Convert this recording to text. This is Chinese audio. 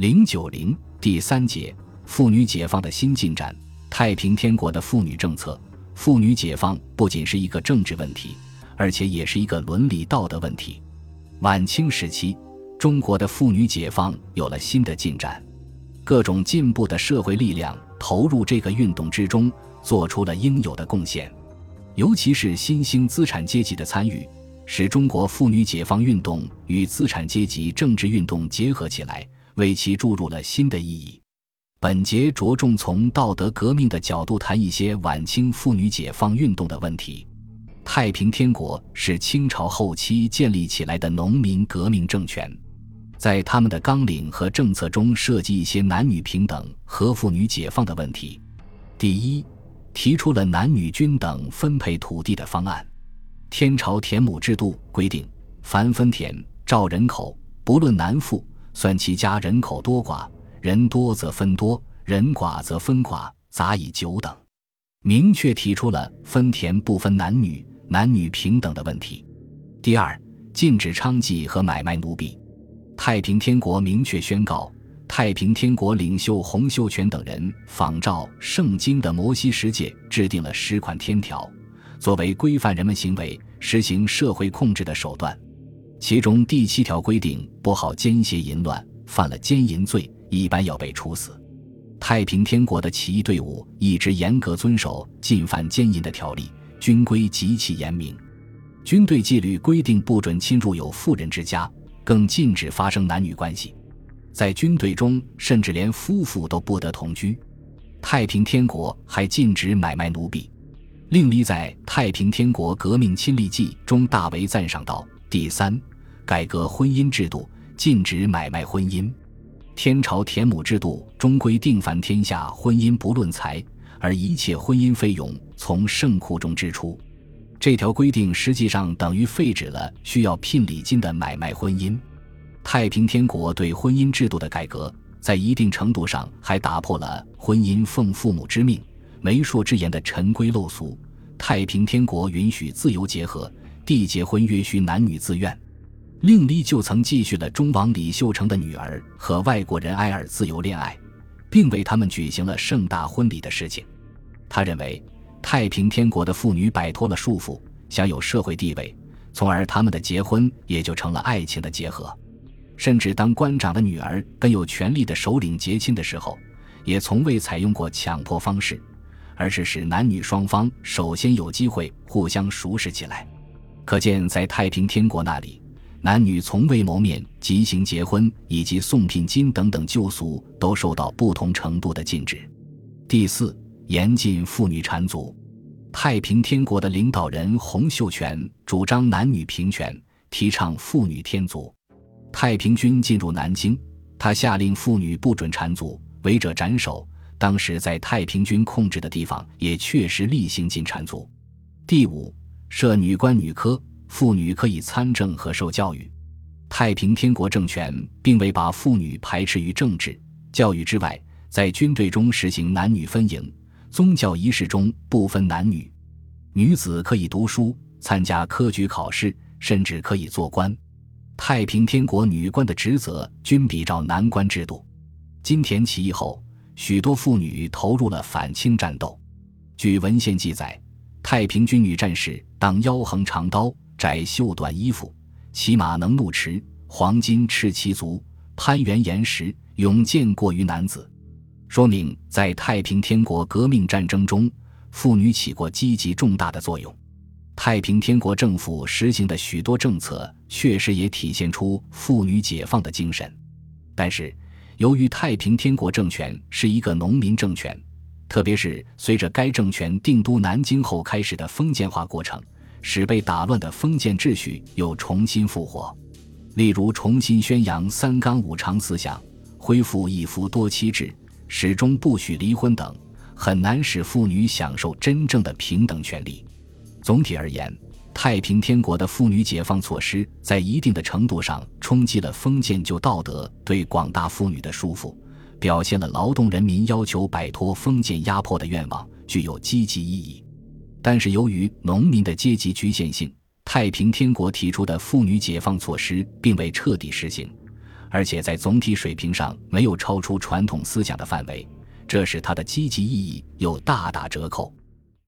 零九零第三节妇女解放的新进展。太平天国的妇女政策，妇女解放不仅是一个政治问题，而且也是一个伦理道德问题。晚清时期，中国的妇女解放有了新的进展，各种进步的社会力量投入这个运动之中，做出了应有的贡献。尤其是新兴资产阶级的参与，使中国妇女解放运动与资产阶级政治运动结合起来。为其注入了新的意义。本节着重从道德革命的角度谈一些晚清妇女解放运动的问题。太平天国是清朝后期建立起来的农民革命政权，在他们的纲领和政策中涉及一些男女平等和妇女解放的问题。第一，提出了男女均等分配土地的方案。天朝田亩制度规定，凡分田照人口，不论男妇。算其家人口多寡，人多则分多，人寡则分寡，杂以九等，明确提出了分田不分男女、男女平等的问题。第二，禁止娼妓和买卖奴婢。太平天国明确宣告，太平天国领袖洪秀全等人仿照圣经的摩西十诫，制定了十款天条，作为规范人们行为、实行社会控制的手段。其中第七条规定，不好奸邪淫乱，犯了奸淫罪，一般要被处死。太平天国的起义队伍一直严格遵守禁犯奸淫的条例，军规极其严明。军队纪律规定，不准侵入有妇人之家，更禁止发生男女关系。在军队中，甚至连夫妇都不得同居。太平天国还禁止买卖奴婢。令立在《太平天国革命亲历记》中大为赞赏道：“第三。”改革婚姻制度，禁止买卖婚姻。天朝田亩制度中规定，凡天下婚姻不论财，而一切婚姻费用从圣库中支出。这条规定实际上等于废止了需要聘礼金的买卖婚姻。太平天国对婚姻制度的改革，在一定程度上还打破了婚姻奉父母之命、媒妁之言的陈规陋俗。太平天国允许自由结合，缔结婚约需男女自愿。另立就曾继续了忠王李秀成的女儿和外国人埃尔自由恋爱，并为他们举行了盛大婚礼的事情。他认为太平天国的妇女摆脱了束缚，享有社会地位，从而他们的结婚也就成了爱情的结合。甚至当官长的女儿跟有权力的首领结亲的时候，也从未采用过强迫方式，而是使男女双方首先有机会互相熟识起来。可见，在太平天国那里。男女从未谋面即行结婚，以及送聘金等等旧俗，都受到不同程度的禁止。第四，严禁妇女缠足。太平天国的领导人洪秀全主张男女平权，提倡妇女天足。太平军进入南京，他下令妇女不准缠足，违者斩首。当时在太平军控制的地方，也确实厉行禁缠足。第五，设女官女科。妇女可以参政和受教育。太平天国政权并未把妇女排斥于政治、教育之外，在军队中实行男女分营，宗教仪式中不分男女，女子可以读书、参加科举考试，甚至可以做官。太平天国女官的职责均比照男官制度。金田起义后，许多妇女投入了反清战斗。据文献记载，太平军女战士当腰横长刀。窄袖短衣服，骑马能怒驰，黄金赤其足，攀援岩石，勇健过于男子，说明在太平天国革命战争中，妇女起过积极重大的作用。太平天国政府实行的许多政策，确实也体现出妇女解放的精神。但是，由于太平天国政权是一个农民政权，特别是随着该政权定都南京后开始的封建化过程。使被打乱的封建秩序又重新复活，例如重新宣扬三纲五常思想，恢复一夫多妻制，始终不许离婚等，很难使妇女享受真正的平等权利。总体而言，太平天国的妇女解放措施在一定的程度上冲击了封建旧道德对广大妇女的束缚，表现了劳动人民要求摆脱封建压迫的愿望，具有积极意义。但是由于农民的阶级局限性，太平天国提出的妇女解放措施并未彻底实行，而且在总体水平上没有超出传统思想的范围，这使它的积极意义又大打折扣。